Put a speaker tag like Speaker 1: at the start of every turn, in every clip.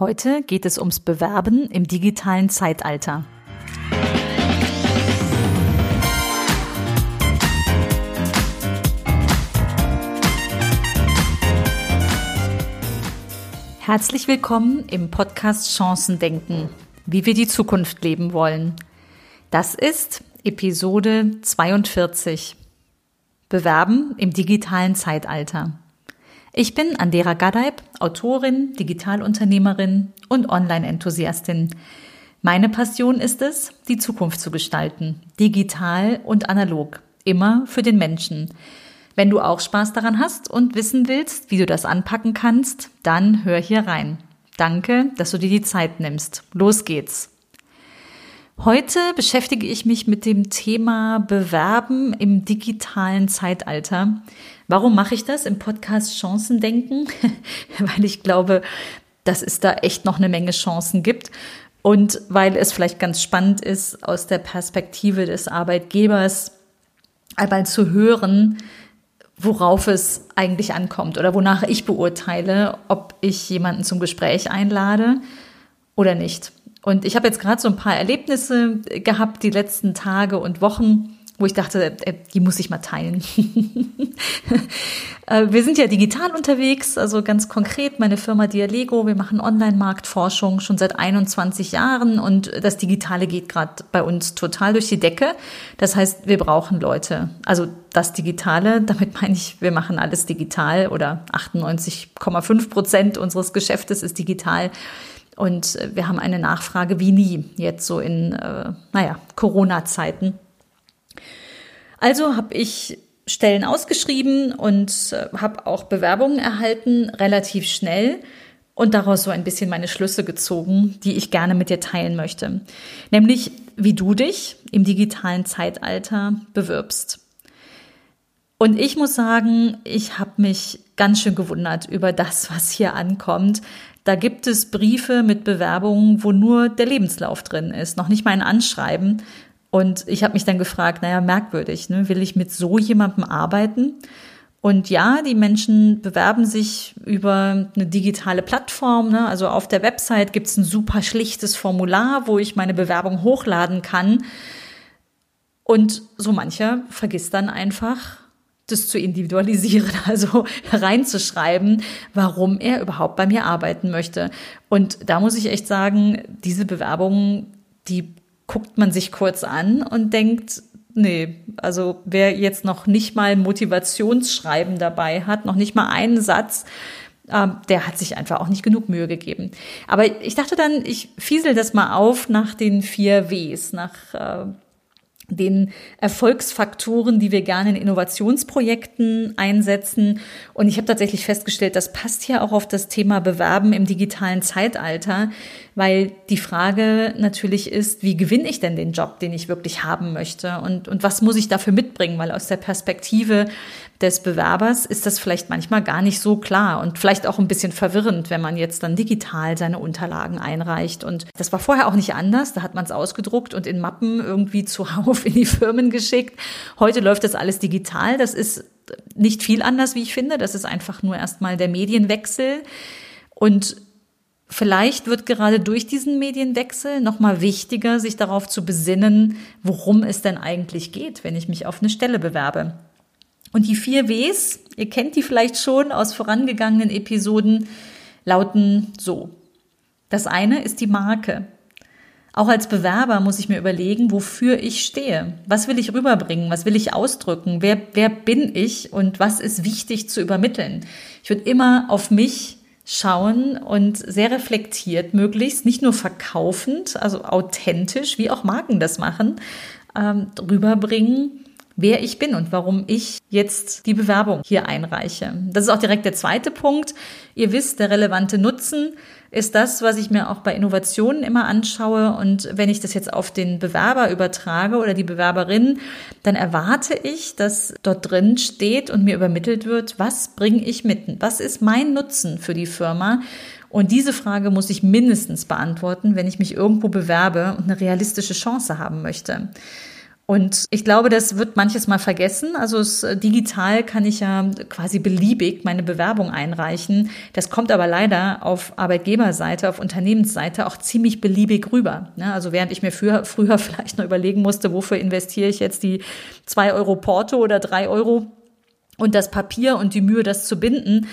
Speaker 1: Heute geht es ums Bewerben im digitalen Zeitalter. Herzlich willkommen im Podcast Chancen denken, wie wir die Zukunft leben wollen. Das ist Episode 42. Bewerben im digitalen Zeitalter. Ich bin Andera Gadeib, Autorin, Digitalunternehmerin und Online-Enthusiastin. Meine Passion ist es, die Zukunft zu gestalten, digital und analog, immer für den Menschen. Wenn du auch Spaß daran hast und wissen willst, wie du das anpacken kannst, dann hör hier rein. Danke, dass du dir die Zeit nimmst. Los geht's. Heute beschäftige ich mich mit dem Thema Bewerben im digitalen Zeitalter. Warum mache ich das im Podcast Chancen denken? weil ich glaube, dass es da echt noch eine Menge Chancen gibt und weil es vielleicht ganz spannend ist, aus der Perspektive des Arbeitgebers einmal zu hören, worauf es eigentlich ankommt oder wonach ich beurteile, ob ich jemanden zum Gespräch einlade oder nicht. Und ich habe jetzt gerade so ein paar Erlebnisse gehabt die letzten Tage und Wochen, wo ich dachte, äh, die muss ich mal teilen. Äh, wir sind ja digital unterwegs, also ganz konkret meine Firma Dialego, wir machen Online-Marktforschung schon seit 21 Jahren und das Digitale geht gerade bei uns total durch die Decke. Das heißt, wir brauchen Leute. Also das Digitale, damit meine ich, wir machen alles digital oder 98,5 Prozent unseres Geschäftes ist digital. Und wir haben eine Nachfrage wie nie jetzt so in, äh, naja, Corona-Zeiten. Also habe ich Stellen ausgeschrieben und äh, habe auch Bewerbungen erhalten, relativ schnell und daraus so ein bisschen meine Schlüsse gezogen, die ich gerne mit dir teilen möchte. Nämlich, wie du dich im digitalen Zeitalter bewirbst. Und ich muss sagen, ich habe mich ganz schön gewundert über das, was hier ankommt. Da gibt es Briefe mit Bewerbungen, wo nur der Lebenslauf drin ist, noch nicht mal ein Anschreiben. Und ich habe mich dann gefragt, naja, merkwürdig, ne? will ich mit so jemandem arbeiten? Und ja, die Menschen bewerben sich über eine digitale Plattform. Ne? Also auf der Website gibt es ein super schlichtes Formular, wo ich meine Bewerbung hochladen kann. Und so mancher vergisst dann einfach, das zu individualisieren, also reinzuschreiben, warum er überhaupt bei mir arbeiten möchte. Und da muss ich echt sagen, diese Bewerbungen, die guckt man sich kurz an und denkt, nee, also wer jetzt noch nicht mal Motivationsschreiben dabei hat, noch nicht mal einen Satz, äh, der hat sich einfach auch nicht genug Mühe gegeben. Aber ich dachte dann, ich fiesel das mal auf nach den vier Ws, nach äh, den Erfolgsfaktoren, die wir gerne in Innovationsprojekten einsetzen. Und ich habe tatsächlich festgestellt, das passt ja auch auf das Thema Bewerben im digitalen Zeitalter, weil die Frage natürlich ist, wie gewinne ich denn den Job, den ich wirklich haben möchte? Und, und was muss ich dafür mitbringen? Weil aus der Perspektive des Bewerbers ist das vielleicht manchmal gar nicht so klar und vielleicht auch ein bisschen verwirrend, wenn man jetzt dann digital seine Unterlagen einreicht. Und das war vorher auch nicht anders. Da hat man es ausgedruckt und in Mappen irgendwie zuhauf in die Firmen geschickt. Heute läuft das alles digital. Das ist nicht viel anders, wie ich finde. Das ist einfach nur erstmal der Medienwechsel. Und Vielleicht wird gerade durch diesen Medienwechsel nochmal wichtiger, sich darauf zu besinnen, worum es denn eigentlich geht, wenn ich mich auf eine Stelle bewerbe. Und die vier Ws, ihr kennt die vielleicht schon aus vorangegangenen Episoden, lauten so. Das eine ist die Marke. Auch als Bewerber muss ich mir überlegen, wofür ich stehe. Was will ich rüberbringen? Was will ich ausdrücken? Wer, wer bin ich und was ist wichtig zu übermitteln? Ich würde immer auf mich schauen und sehr reflektiert möglichst, nicht nur verkaufend, also authentisch, wie auch Marken das machen, ähm, rüberbringen, wer ich bin und warum ich jetzt die Bewerbung hier einreiche. Das ist auch direkt der zweite Punkt. Ihr wisst, der relevante Nutzen ist das, was ich mir auch bei Innovationen immer anschaue. Und wenn ich das jetzt auf den Bewerber übertrage oder die Bewerberin, dann erwarte ich, dass dort drin steht und mir übermittelt wird, was bringe ich mit? Was ist mein Nutzen für die Firma? Und diese Frage muss ich mindestens beantworten, wenn ich mich irgendwo bewerbe und eine realistische Chance haben möchte. Und ich glaube, das wird manches mal vergessen. Also es, äh, digital kann ich ja quasi beliebig meine Bewerbung einreichen. Das kommt aber leider auf Arbeitgeberseite, auf Unternehmensseite auch ziemlich beliebig rüber. Ja, also während ich mir früher, früher vielleicht noch überlegen musste, wofür investiere ich jetzt die zwei Euro Porto oder drei Euro und das Papier und die Mühe, das zu binden,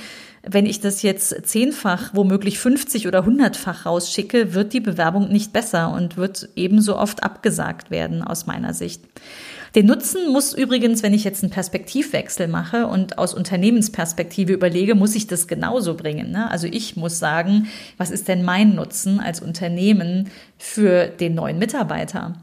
Speaker 1: wenn ich das jetzt zehnfach, womöglich 50 oder hundertfach rausschicke, wird die Bewerbung nicht besser und wird ebenso oft abgesagt werden aus meiner Sicht. Den Nutzen muss übrigens, wenn ich jetzt einen Perspektivwechsel mache und aus Unternehmensperspektive überlege, muss ich das genauso bringen. Ne? Also ich muss sagen, was ist denn mein Nutzen als Unternehmen für den neuen Mitarbeiter?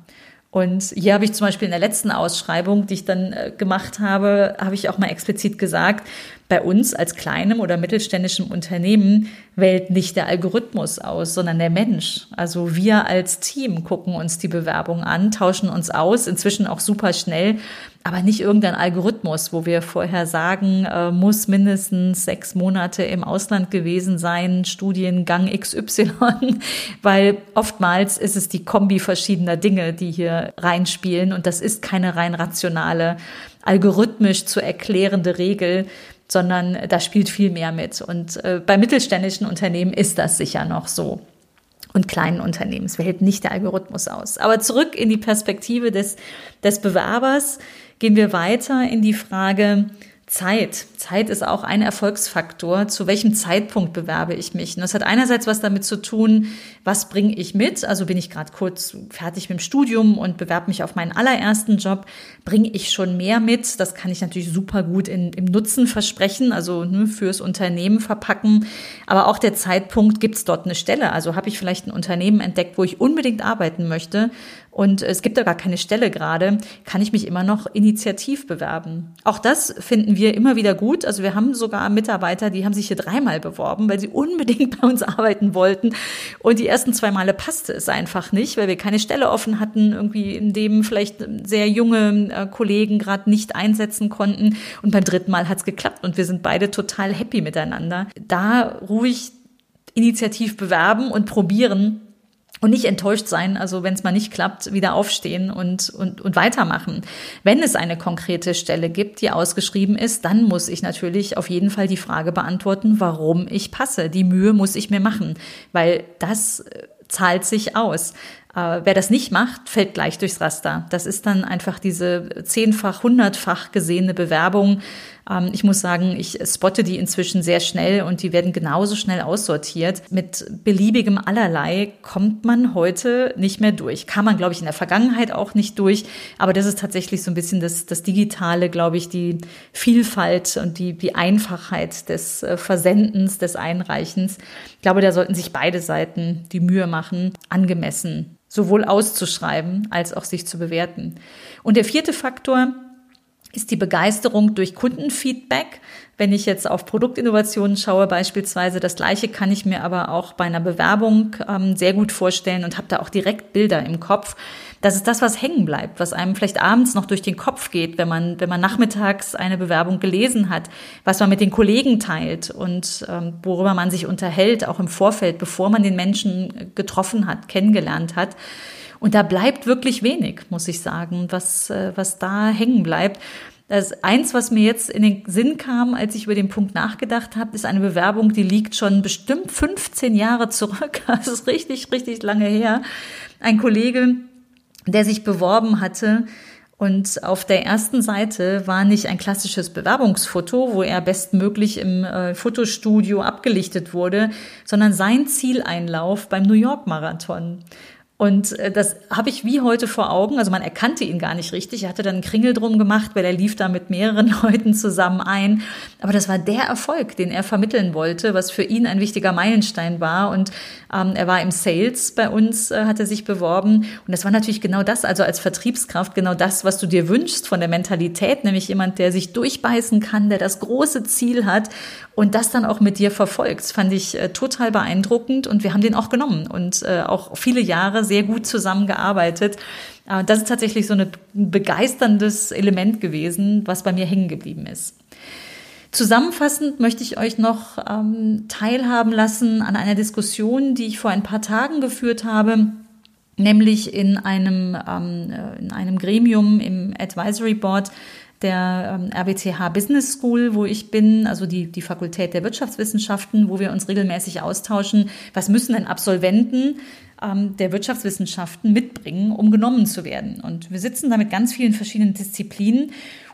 Speaker 1: Und hier habe ich zum Beispiel in der letzten Ausschreibung, die ich dann äh, gemacht habe, habe ich auch mal explizit gesagt, bei uns als kleinem oder mittelständischem Unternehmen wählt nicht der Algorithmus aus, sondern der Mensch. Also wir als Team gucken uns die Bewerbung an, tauschen uns aus, inzwischen auch super schnell, aber nicht irgendein Algorithmus, wo wir vorher sagen, äh, muss mindestens sechs Monate im Ausland gewesen sein, Studiengang XY, weil oftmals ist es die Kombi verschiedener Dinge, die hier reinspielen und das ist keine rein rationale algorithmisch zu erklärende Regel, sondern da spielt viel mehr mit. Und äh, bei mittelständischen Unternehmen ist das sicher noch so. Und kleinen Unternehmen. Es wählt nicht der Algorithmus aus. Aber zurück in die Perspektive des, des Bewerbers gehen wir weiter in die Frage, Zeit. Zeit ist auch ein Erfolgsfaktor. Zu welchem Zeitpunkt bewerbe ich mich? Und das hat einerseits was damit zu tun, was bringe ich mit? Also bin ich gerade kurz fertig mit dem Studium und bewerbe mich auf meinen allerersten Job. Bringe ich schon mehr mit? Das kann ich natürlich super gut in, im Nutzen versprechen, also ne, fürs Unternehmen verpacken. Aber auch der Zeitpunkt, gibt es dort eine Stelle? Also habe ich vielleicht ein Unternehmen entdeckt, wo ich unbedingt arbeiten möchte und es gibt da gar keine Stelle gerade, kann ich mich immer noch initiativ bewerben. Auch das finden wir immer wieder gut. Also wir haben sogar Mitarbeiter, die haben sich hier dreimal beworben, weil sie unbedingt bei uns arbeiten wollten. Und die ersten zwei Male passte es einfach nicht, weil wir keine Stelle offen hatten, irgendwie in dem vielleicht sehr junge äh, Kollegen gerade nicht einsetzen konnten. Und beim dritten Mal hat es geklappt und wir sind beide total happy miteinander. Da ruhig initiativ bewerben und probieren, und nicht enttäuscht sein, also wenn es mal nicht klappt, wieder aufstehen und, und, und weitermachen. Wenn es eine konkrete Stelle gibt, die ausgeschrieben ist, dann muss ich natürlich auf jeden Fall die Frage beantworten, warum ich passe. Die Mühe muss ich mir machen, weil das äh, zahlt sich aus. Äh, wer das nicht macht, fällt gleich durchs Raster. Das ist dann einfach diese zehnfach, hundertfach gesehene Bewerbung. Ähm, ich muss sagen, ich spotte die inzwischen sehr schnell und die werden genauso schnell aussortiert. Mit beliebigem Allerlei kommt man heute nicht mehr durch. Kam man, glaube ich, in der Vergangenheit auch nicht durch. Aber das ist tatsächlich so ein bisschen das, das Digitale, glaube ich, die Vielfalt und die, die Einfachheit des äh, Versendens, des Einreichens. Ich glaube, da sollten sich beide Seiten die Mühe machen, angemessen sowohl auszuschreiben als auch sich zu bewerten. Und der vierte Faktor ist die Begeisterung durch Kundenfeedback. Wenn ich jetzt auf Produktinnovationen schaue beispielsweise, das gleiche kann ich mir aber auch bei einer Bewerbung ähm, sehr gut vorstellen und habe da auch direkt Bilder im Kopf. Das ist das, was hängen bleibt, was einem vielleicht abends noch durch den Kopf geht, wenn man, wenn man nachmittags eine Bewerbung gelesen hat, was man mit den Kollegen teilt und ähm, worüber man sich unterhält, auch im Vorfeld, bevor man den Menschen getroffen hat, kennengelernt hat. Und da bleibt wirklich wenig, muss ich sagen, was, äh, was da hängen bleibt. Das eins, was mir jetzt in den Sinn kam, als ich über den Punkt nachgedacht habe, ist eine Bewerbung, die liegt schon bestimmt 15 Jahre zurück. Das ist richtig, richtig lange her. Ein Kollege, der sich beworben hatte. Und auf der ersten Seite war nicht ein klassisches Bewerbungsfoto, wo er bestmöglich im äh, Fotostudio abgelichtet wurde, sondern sein Zieleinlauf beim New York Marathon. Und äh, das habe ich wie heute vor Augen. Also man erkannte ihn gar nicht richtig. Er hatte dann einen Kringel drum gemacht, weil er lief da mit mehreren Leuten zusammen ein. Aber das war der Erfolg, den er vermitteln wollte, was für ihn ein wichtiger Meilenstein war. Und ähm, er war im Sales bei uns, äh, hat er sich beworben. Und das war natürlich genau das, also als Vertriebskraft, genau das, was du dir wünschst von der Mentalität, nämlich jemand, der sich durchbeißen kann, der das große Ziel hat und das dann auch mit dir verfolgt. Fand ich äh, total beeindruckend und wir haben den auch genommen und äh, auch viele Jahre sehr gut zusammengearbeitet. Äh, das ist tatsächlich so ein begeisterndes Element gewesen, was bei mir hängen geblieben ist. Zusammenfassend möchte ich euch noch ähm, teilhaben lassen an einer Diskussion, die ich vor ein paar Tagen geführt habe nämlich in einem, ähm, äh, in einem Gremium im Advisory Board der ähm, RWTH Business School, wo ich bin, also die, die Fakultät der Wirtschaftswissenschaften, wo wir uns regelmäßig austauschen. Was müssen denn Absolventen ähm, der Wirtschaftswissenschaften mitbringen, um genommen zu werden? Und wir sitzen da mit ganz vielen verschiedenen Disziplinen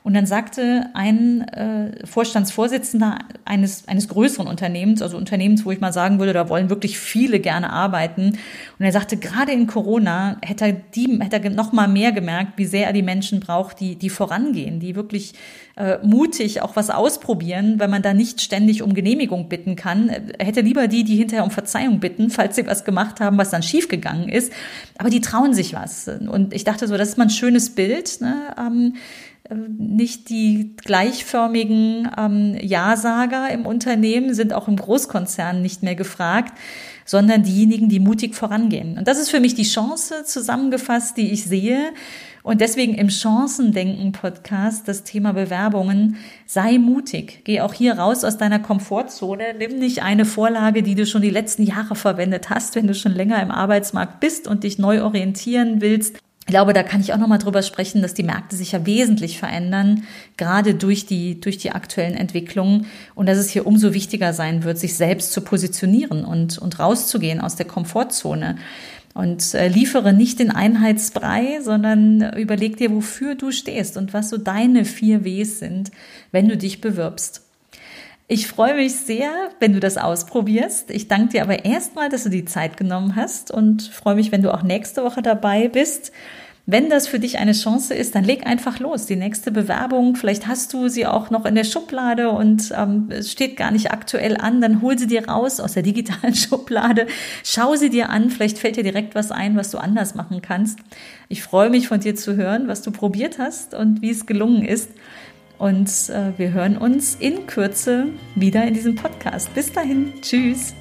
Speaker 1: und dann sagte ein äh, Vorstandsvorsitzender eines, eines größeren Unternehmens, also Unternehmens, wo ich mal sagen würde, da wollen wirklich viele gerne arbeiten. Und er sagte, gerade in Corona hätte er, die, hätte er noch mal mehr gemerkt, wie sehr er die Menschen braucht, die, die vorangehen, die wirklich äh, mutig auch was ausprobieren, wenn man da nicht ständig um Genehmigung bitten kann. Er hätte lieber die, die hinterher um Verzeihung bitten, falls sie was gemacht haben, was dann schiefgegangen ist. Aber die trauen sich was. Und ich dachte so, das ist mal ein schönes Bild. Ne? Ähm, nicht die gleichförmigen ähm, Ja-Sager im Unternehmen sind auch im Großkonzern nicht mehr gefragt, sondern diejenigen, die mutig vorangehen. Und das ist für mich die Chance zusammengefasst, die ich sehe. Und deswegen im Chancendenken-Podcast das Thema Bewerbungen. Sei mutig. Geh auch hier raus aus deiner Komfortzone. Nimm nicht eine Vorlage, die du schon die letzten Jahre verwendet hast, wenn du schon länger im Arbeitsmarkt bist und dich neu orientieren willst ich glaube, da kann ich auch nochmal drüber sprechen, dass die Märkte sich ja wesentlich verändern, gerade durch die, durch die aktuellen Entwicklungen und dass es hier umso wichtiger sein wird, sich selbst zu positionieren und, und rauszugehen aus der Komfortzone. Und äh, liefere nicht den Einheitsbrei, sondern überleg dir, wofür du stehst und was so deine vier Ws sind, wenn du dich bewirbst. Ich freue mich sehr, wenn du das ausprobierst. Ich danke dir aber erstmal, dass du die Zeit genommen hast und freue mich, wenn du auch nächste Woche dabei bist. Wenn das für dich eine Chance ist, dann leg einfach los. Die nächste Bewerbung, vielleicht hast du sie auch noch in der Schublade und ähm, es steht gar nicht aktuell an, dann hol sie dir raus aus der digitalen Schublade, schau sie dir an, vielleicht fällt dir direkt was ein, was du anders machen kannst. Ich freue mich von dir zu hören, was du probiert hast und wie es gelungen ist. Und äh, wir hören uns in Kürze wieder in diesem Podcast. Bis dahin, tschüss.